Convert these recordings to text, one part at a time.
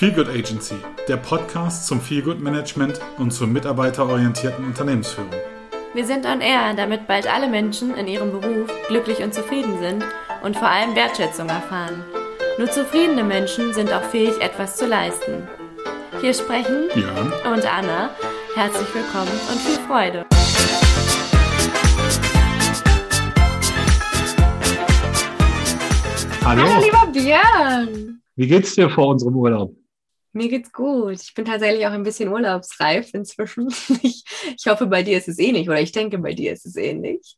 Feelgood Agency, der Podcast zum Feelgood Management und zur mitarbeiterorientierten Unternehmensführung. Wir sind on air, damit bald alle Menschen in ihrem Beruf glücklich und zufrieden sind und vor allem Wertschätzung erfahren. Nur zufriedene Menschen sind auch fähig, etwas zu leisten. Hier sprechen Jörn und Anna. Herzlich willkommen und viel Freude. Hallo. Hallo, lieber Björn. Wie geht's dir vor unserem Urlaub? Mir geht's gut. Ich bin tatsächlich auch ein bisschen urlaubsreif inzwischen. Ich, ich hoffe, bei dir ist es ähnlich oder ich denke, bei dir ist es ähnlich.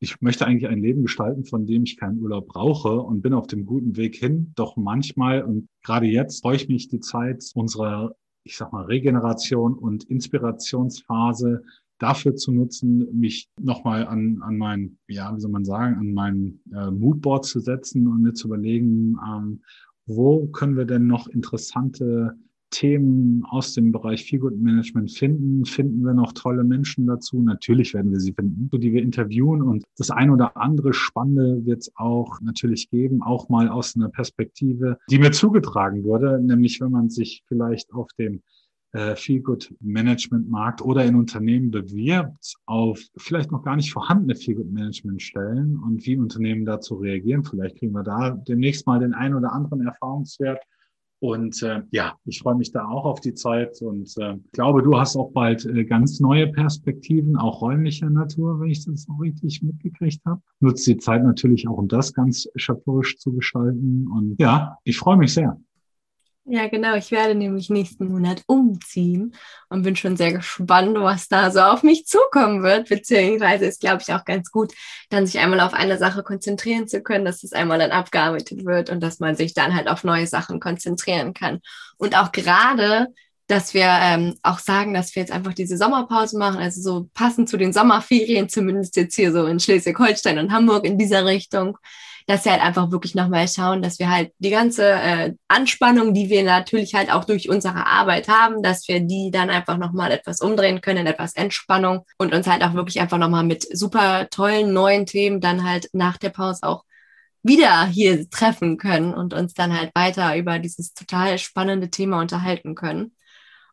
Ich möchte eigentlich ein Leben gestalten, von dem ich keinen Urlaub brauche und bin auf dem guten Weg hin. Doch manchmal und gerade jetzt freue ich mich die Zeit unserer, ich sag mal, Regeneration und Inspirationsphase dafür zu nutzen, mich nochmal an, an mein, ja, wie soll man sagen, an mein äh, Moodboard zu setzen und mir zu überlegen, ähm, wo können wir denn noch interessante Themen aus dem Bereich Feelgood Management finden? Finden wir noch tolle Menschen dazu? Natürlich werden wir sie finden, die wir interviewen. Und das ein oder andere Spannende wird es auch natürlich geben, auch mal aus einer Perspektive, die mir zugetragen wurde, nämlich wenn man sich vielleicht auf dem äh, Feelgood Management Markt oder in Unternehmen bewirbt auf vielleicht noch gar nicht vorhandene Feelgood Management Stellen und wie Unternehmen dazu reagieren. Vielleicht kriegen wir da demnächst mal den einen oder anderen Erfahrungswert. Und äh, ja, ich freue mich da auch auf die Zeit und äh, glaube, du hast auch bald äh, ganz neue Perspektiven, auch räumlicher Natur, wenn ich das noch richtig mitgekriegt habe. Nutzt die Zeit natürlich auch, um das ganz schöpferisch zu gestalten. Und ja, ich freue mich sehr. Ja, genau. Ich werde nämlich nächsten Monat umziehen und bin schon sehr gespannt, was da so auf mich zukommen wird. Beziehungsweise ist, glaube ich, auch ganz gut, dann sich einmal auf eine Sache konzentrieren zu können, dass es einmal dann abgearbeitet wird und dass man sich dann halt auf neue Sachen konzentrieren kann. Und auch gerade, dass wir ähm, auch sagen, dass wir jetzt einfach diese Sommerpause machen, also so passend zu den Sommerferien, zumindest jetzt hier so in Schleswig-Holstein und Hamburg in dieser Richtung dass wir halt einfach wirklich nochmal schauen, dass wir halt die ganze äh, Anspannung, die wir natürlich halt auch durch unsere Arbeit haben, dass wir die dann einfach nochmal etwas umdrehen können in etwas Entspannung und uns halt auch wirklich einfach nochmal mit super tollen neuen Themen dann halt nach der Pause auch wieder hier treffen können und uns dann halt weiter über dieses total spannende Thema unterhalten können.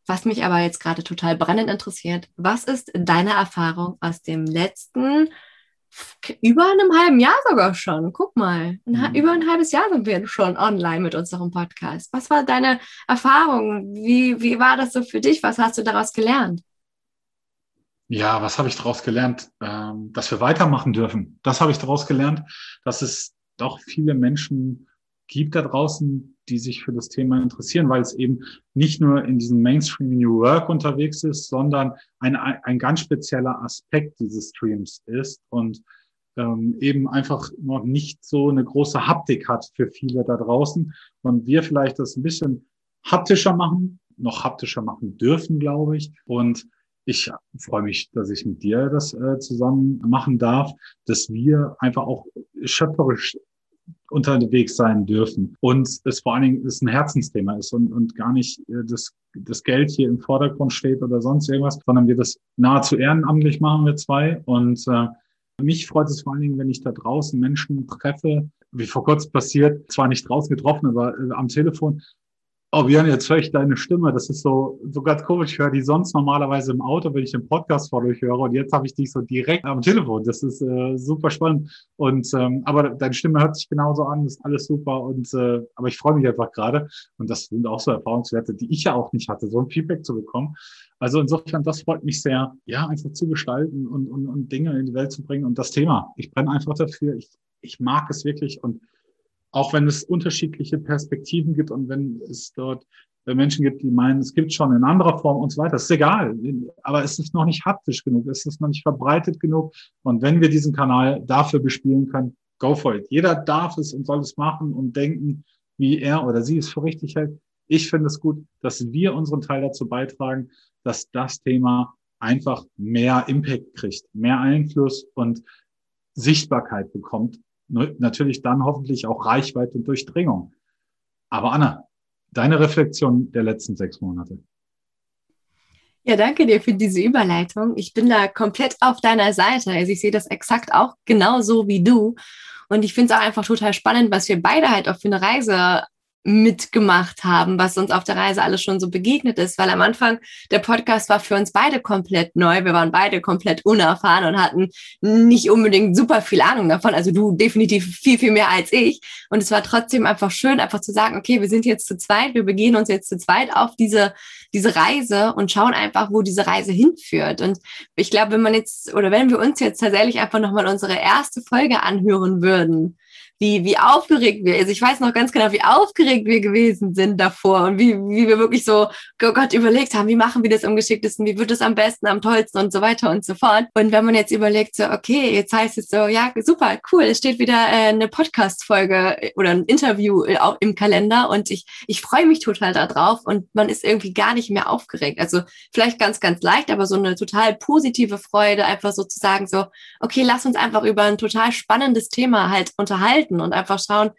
Was mich aber jetzt gerade total brennend interessiert, was ist deine Erfahrung aus dem letzten über einem halben Jahr sogar schon. Guck mal, ein, mhm. über ein halbes Jahr sind wir schon online mit unserem Podcast. Was war deine Erfahrung? Wie, wie war das so für dich? Was hast du daraus gelernt? Ja, was habe ich daraus gelernt? Ähm, dass wir weitermachen dürfen. Das habe ich daraus gelernt, dass es doch viele Menschen gibt da draußen, die sich für das Thema interessieren, weil es eben nicht nur in diesem Mainstream New Work unterwegs ist, sondern ein, ein ganz spezieller Aspekt dieses Streams ist und ähm, eben einfach noch nicht so eine große Haptik hat für viele da draußen und wir vielleicht das ein bisschen haptischer machen, noch haptischer machen dürfen, glaube ich. Und ich freue mich, dass ich mit dir das äh, zusammen machen darf, dass wir einfach auch schöpferisch unterwegs sein dürfen. Und es vor allen Dingen ist ein Herzensthema ist und, und gar nicht äh, das, das Geld hier im Vordergrund steht oder sonst irgendwas, sondern wir das nahezu ehrenamtlich machen wir zwei. Und äh, mich freut es vor allen Dingen, wenn ich da draußen Menschen treffe, wie vor kurzem passiert, zwar nicht draußen getroffen, aber äh, am Telefon, Oh, Björn, jetzt höre ich deine Stimme. Das ist so, so ganz komisch. Ich höre die sonst normalerweise im Auto, wenn ich den Podcast vor euch höre. Und jetzt habe ich dich so direkt am Telefon. Das ist äh, super spannend. Und ähm, aber deine Stimme hört sich genauso an, ist alles super. Und äh, aber ich freue mich einfach gerade. Und das sind auch so Erfahrungswerte, die ich ja auch nicht hatte, so ein Feedback zu bekommen. Also insofern, das freut mich sehr, ja, einfach zu gestalten und, und, und Dinge in die Welt zu bringen. Und das Thema, ich brenne einfach dafür. Ich, ich mag es wirklich und auch wenn es unterschiedliche Perspektiven gibt und wenn es dort Menschen gibt, die meinen, es gibt schon in anderer Form und so weiter. Ist egal. Aber es ist noch nicht haptisch genug. Es ist noch nicht verbreitet genug. Und wenn wir diesen Kanal dafür bespielen können, go for it. Jeder darf es und soll es machen und denken, wie er oder sie es für richtig hält. Ich finde es gut, dass wir unseren Teil dazu beitragen, dass das Thema einfach mehr Impact kriegt, mehr Einfluss und Sichtbarkeit bekommt natürlich dann hoffentlich auch Reichweite und Durchdringung. Aber Anna, deine Reflexion der letzten sechs Monate. Ja, danke dir für diese Überleitung. Ich bin da komplett auf deiner Seite. Also ich sehe das exakt auch genauso wie du. Und ich finde es auch einfach total spannend, was wir beide halt auch für eine Reise mitgemacht haben, was uns auf der Reise alles schon so begegnet ist, weil am Anfang der Podcast war für uns beide komplett neu. Wir waren beide komplett unerfahren und hatten nicht unbedingt super viel Ahnung davon. Also du definitiv viel, viel mehr als ich. Und es war trotzdem einfach schön, einfach zu sagen, okay, wir sind jetzt zu zweit, wir begehen uns jetzt zu zweit auf diese, diese Reise und schauen einfach, wo diese Reise hinführt. Und ich glaube, wenn man jetzt oder wenn wir uns jetzt tatsächlich einfach nochmal unsere erste Folge anhören würden, wie, wie aufgeregt wir, also ich weiß noch ganz genau, wie aufgeregt wir gewesen sind davor und wie, wie wir wirklich so, oh Gott, überlegt haben, wie machen wir das am geschicktesten, wie wird es am besten, am tollsten und so weiter und so fort. Und wenn man jetzt überlegt, so, okay, jetzt heißt es so, ja, super, cool, es steht wieder äh, eine Podcast-Folge oder ein Interview äh, auch im Kalender und ich, ich freue mich total darauf und man ist irgendwie gar nicht mehr aufgeregt. Also vielleicht ganz, ganz leicht, aber so eine total positive Freude, einfach so zu sagen, so, okay, lass uns einfach über ein total spannendes Thema halt unterhalten halten und einfach schauen,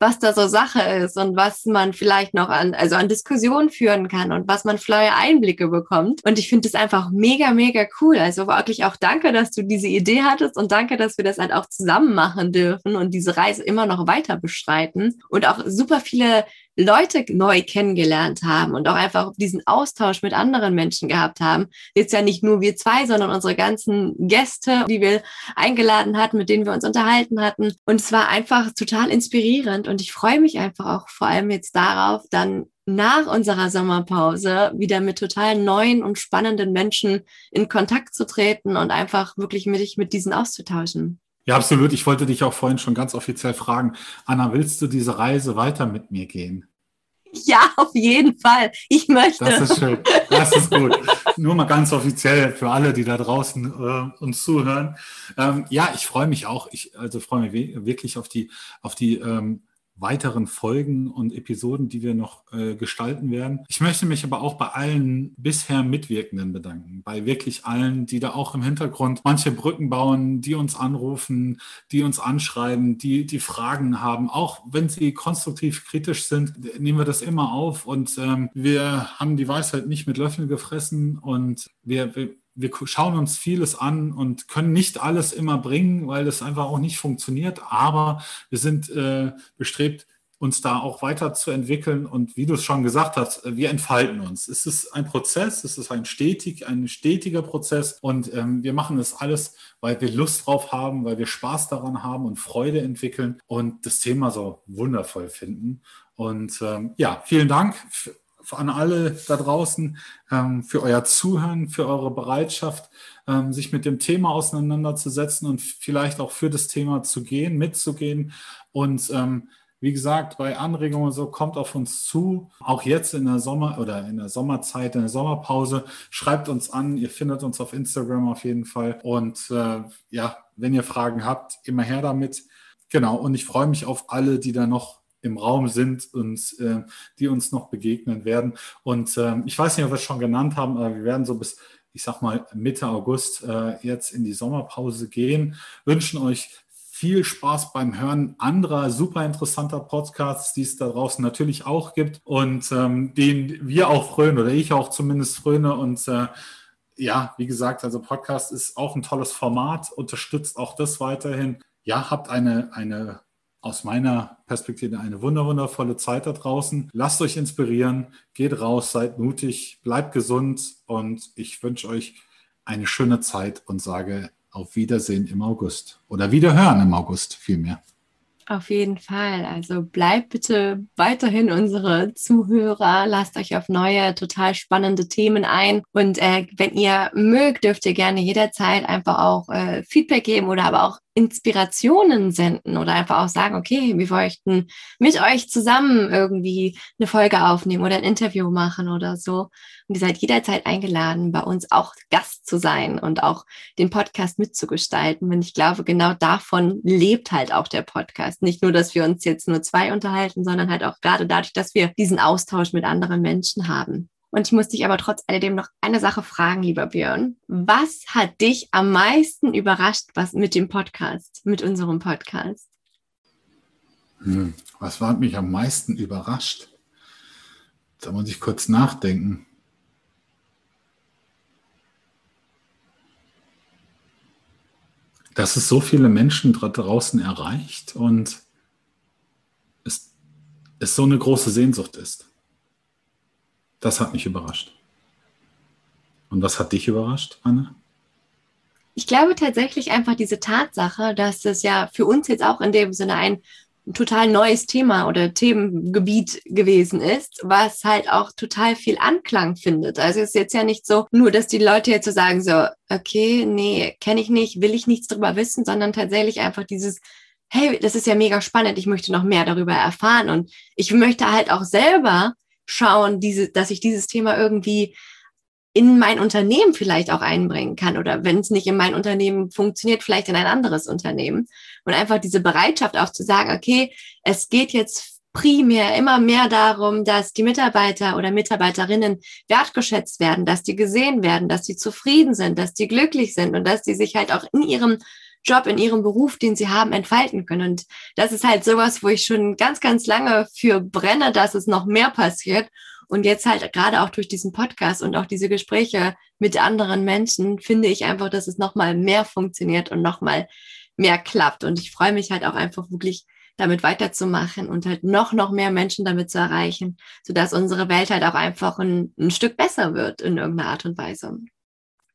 was da so Sache ist und was man vielleicht noch an, also an Diskussionen führen kann und was man neue Einblicke bekommt. Und ich finde es einfach mega, mega cool. Also wirklich auch danke, dass du diese Idee hattest und danke, dass wir das halt auch zusammen machen dürfen und diese Reise immer noch weiter bestreiten und auch super viele Leute neu kennengelernt haben und auch einfach diesen Austausch mit anderen Menschen gehabt haben. Jetzt ja nicht nur wir zwei, sondern unsere ganzen Gäste, die wir eingeladen hatten, mit denen wir uns unterhalten hatten. Und es war einfach total inspirierend und ich freue mich einfach auch vor allem jetzt darauf, dann nach unserer Sommerpause wieder mit total neuen und spannenden Menschen in Kontakt zu treten und einfach wirklich mit, mit diesen auszutauschen. Ja, absolut. Ich wollte dich auch vorhin schon ganz offiziell fragen, Anna, willst du diese Reise weiter mit mir gehen? Ja, auf jeden Fall. Ich möchte. Das ist schön. Das ist gut. Nur mal ganz offiziell für alle, die da draußen äh, uns zuhören. Ähm, ja, ich freue mich auch. Ich also freue mich wirklich auf die auf die ähm, weiteren Folgen und Episoden, die wir noch äh, gestalten werden. Ich möchte mich aber auch bei allen bisher Mitwirkenden bedanken, bei wirklich allen, die da auch im Hintergrund manche Brücken bauen, die uns anrufen, die uns anschreiben, die die Fragen haben. Auch wenn sie konstruktiv kritisch sind, nehmen wir das immer auf und ähm, wir haben die Weisheit nicht mit Löffeln gefressen und wir, wir wir schauen uns vieles an und können nicht alles immer bringen, weil das einfach auch nicht funktioniert. Aber wir sind äh, bestrebt, uns da auch weiterzuentwickeln. Und wie du es schon gesagt hast, wir entfalten uns. Es ist ein Prozess, es ist ein stetig, ein stetiger Prozess. Und ähm, wir machen das alles, weil wir Lust drauf haben, weil wir Spaß daran haben und Freude entwickeln und das Thema so wundervoll finden. Und ähm, ja, vielen Dank an alle da draußen ähm, für euer Zuhören, für eure Bereitschaft, ähm, sich mit dem Thema auseinanderzusetzen und vielleicht auch für das Thema zu gehen, mitzugehen. Und ähm, wie gesagt, bei Anregungen so kommt auf uns zu. Auch jetzt in der Sommer oder in der Sommerzeit, in der Sommerpause, schreibt uns an. Ihr findet uns auf Instagram auf jeden Fall. Und äh, ja, wenn ihr Fragen habt, immer her damit. Genau. Und ich freue mich auf alle, die da noch im Raum sind und äh, die uns noch begegnen werden. Und äh, ich weiß nicht, ob wir es schon genannt haben, aber wir werden so bis, ich sag mal, Mitte August äh, jetzt in die Sommerpause gehen. Wünschen euch viel Spaß beim Hören anderer super interessanter Podcasts, die es da draußen natürlich auch gibt und ähm, den wir auch frönen oder ich auch zumindest fröne und äh, ja, wie gesagt, also Podcast ist auch ein tolles Format, unterstützt auch das weiterhin. Ja, habt eine, eine aus meiner Perspektive eine wunderwundervolle Zeit da draußen. Lasst euch inspirieren, geht raus, seid mutig, bleibt gesund und ich wünsche euch eine schöne Zeit und sage auf Wiedersehen im August oder Wiederhören im August vielmehr. Auf jeden Fall. Also bleibt bitte weiterhin unsere Zuhörer. Lasst euch auf neue, total spannende Themen ein. Und äh, wenn ihr mögt, dürft ihr gerne jederzeit einfach auch äh, Feedback geben oder aber auch Inspirationen senden oder einfach auch sagen, okay, wir möchten mit euch zusammen irgendwie eine Folge aufnehmen oder ein Interview machen oder so. Und ihr seid jederzeit eingeladen, bei uns auch Gast zu sein und auch den Podcast mitzugestalten. Und ich glaube, genau davon lebt halt auch der Podcast. Nicht nur, dass wir uns jetzt nur zwei unterhalten, sondern halt auch gerade dadurch, dass wir diesen Austausch mit anderen Menschen haben. Und ich muss dich aber trotz alledem noch eine Sache fragen, lieber Björn. Was hat dich am meisten überrascht, was mit dem Podcast, mit unserem Podcast? Hm, was hat mich am meisten überrascht? Da muss ich kurz nachdenken. Dass es so viele Menschen draußen erreicht und es es so eine große Sehnsucht ist. Das hat mich überrascht. Und was hat dich überrascht, Anne? Ich glaube tatsächlich einfach diese Tatsache, dass es ja für uns jetzt auch in dem Sinne ein total neues Thema oder Themengebiet gewesen ist, was halt auch total viel Anklang findet. Also es ist jetzt ja nicht so, nur dass die Leute jetzt so sagen, so, okay, nee, kenne ich nicht, will ich nichts drüber wissen, sondern tatsächlich einfach dieses, hey, das ist ja mega spannend, ich möchte noch mehr darüber erfahren und ich möchte halt auch selber schauen, diese, dass ich dieses Thema irgendwie in mein Unternehmen vielleicht auch einbringen kann oder wenn es nicht in mein Unternehmen funktioniert, vielleicht in ein anderes Unternehmen. Und einfach diese Bereitschaft auch zu sagen, okay, es geht jetzt primär immer mehr darum, dass die Mitarbeiter oder Mitarbeiterinnen wertgeschätzt werden, dass die gesehen werden, dass sie zufrieden sind, dass die glücklich sind und dass die sich halt auch in ihrem Job, in ihrem Beruf, den sie haben, entfalten können. Und das ist halt sowas, wo ich schon ganz, ganz lange für brenne, dass es noch mehr passiert. Und jetzt halt gerade auch durch diesen Podcast und auch diese Gespräche mit anderen Menschen finde ich einfach, dass es nochmal mehr funktioniert und nochmal mehr klappt. Und ich freue mich halt auch einfach wirklich damit weiterzumachen und halt noch, noch mehr Menschen damit zu erreichen, sodass unsere Welt halt auch einfach ein, ein Stück besser wird in irgendeiner Art und Weise.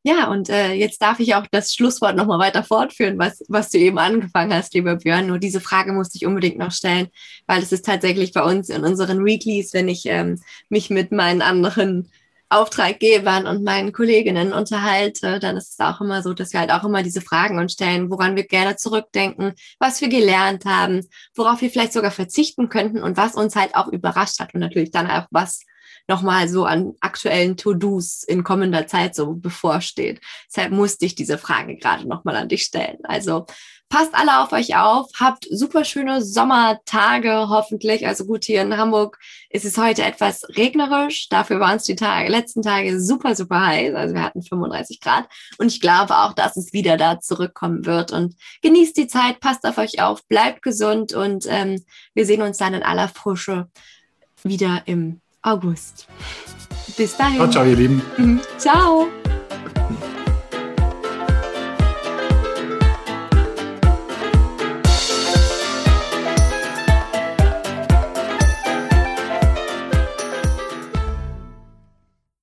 Ja, und äh, jetzt darf ich auch das Schlusswort nochmal weiter fortführen, was, was du eben angefangen hast, lieber Björn. Nur diese Frage musste ich unbedingt noch stellen, weil es ist tatsächlich bei uns in unseren Weeklies, wenn ich ähm, mich mit meinen anderen Auftraggebern und meinen Kolleginnen unterhalte, dann ist es auch immer so, dass wir halt auch immer diese Fragen uns stellen, woran wir gerne zurückdenken, was wir gelernt haben, worauf wir vielleicht sogar verzichten könnten und was uns halt auch überrascht hat und natürlich dann auch was nochmal so an aktuellen To-Dos in kommender Zeit so bevorsteht. Deshalb musste ich diese Frage gerade nochmal an dich stellen. Also passt alle auf euch auf, habt super schöne Sommertage hoffentlich. Also gut, hier in Hamburg ist es heute etwas regnerisch. Dafür waren es die Tage, letzten Tage super, super heiß. Also wir hatten 35 Grad. Und ich glaube auch, dass es wieder da zurückkommen wird. Und genießt die Zeit, passt auf euch auf, bleibt gesund und ähm, wir sehen uns dann in aller Frische wieder im August. Bis dahin. Ciao, ciao, ihr Lieben. Ciao.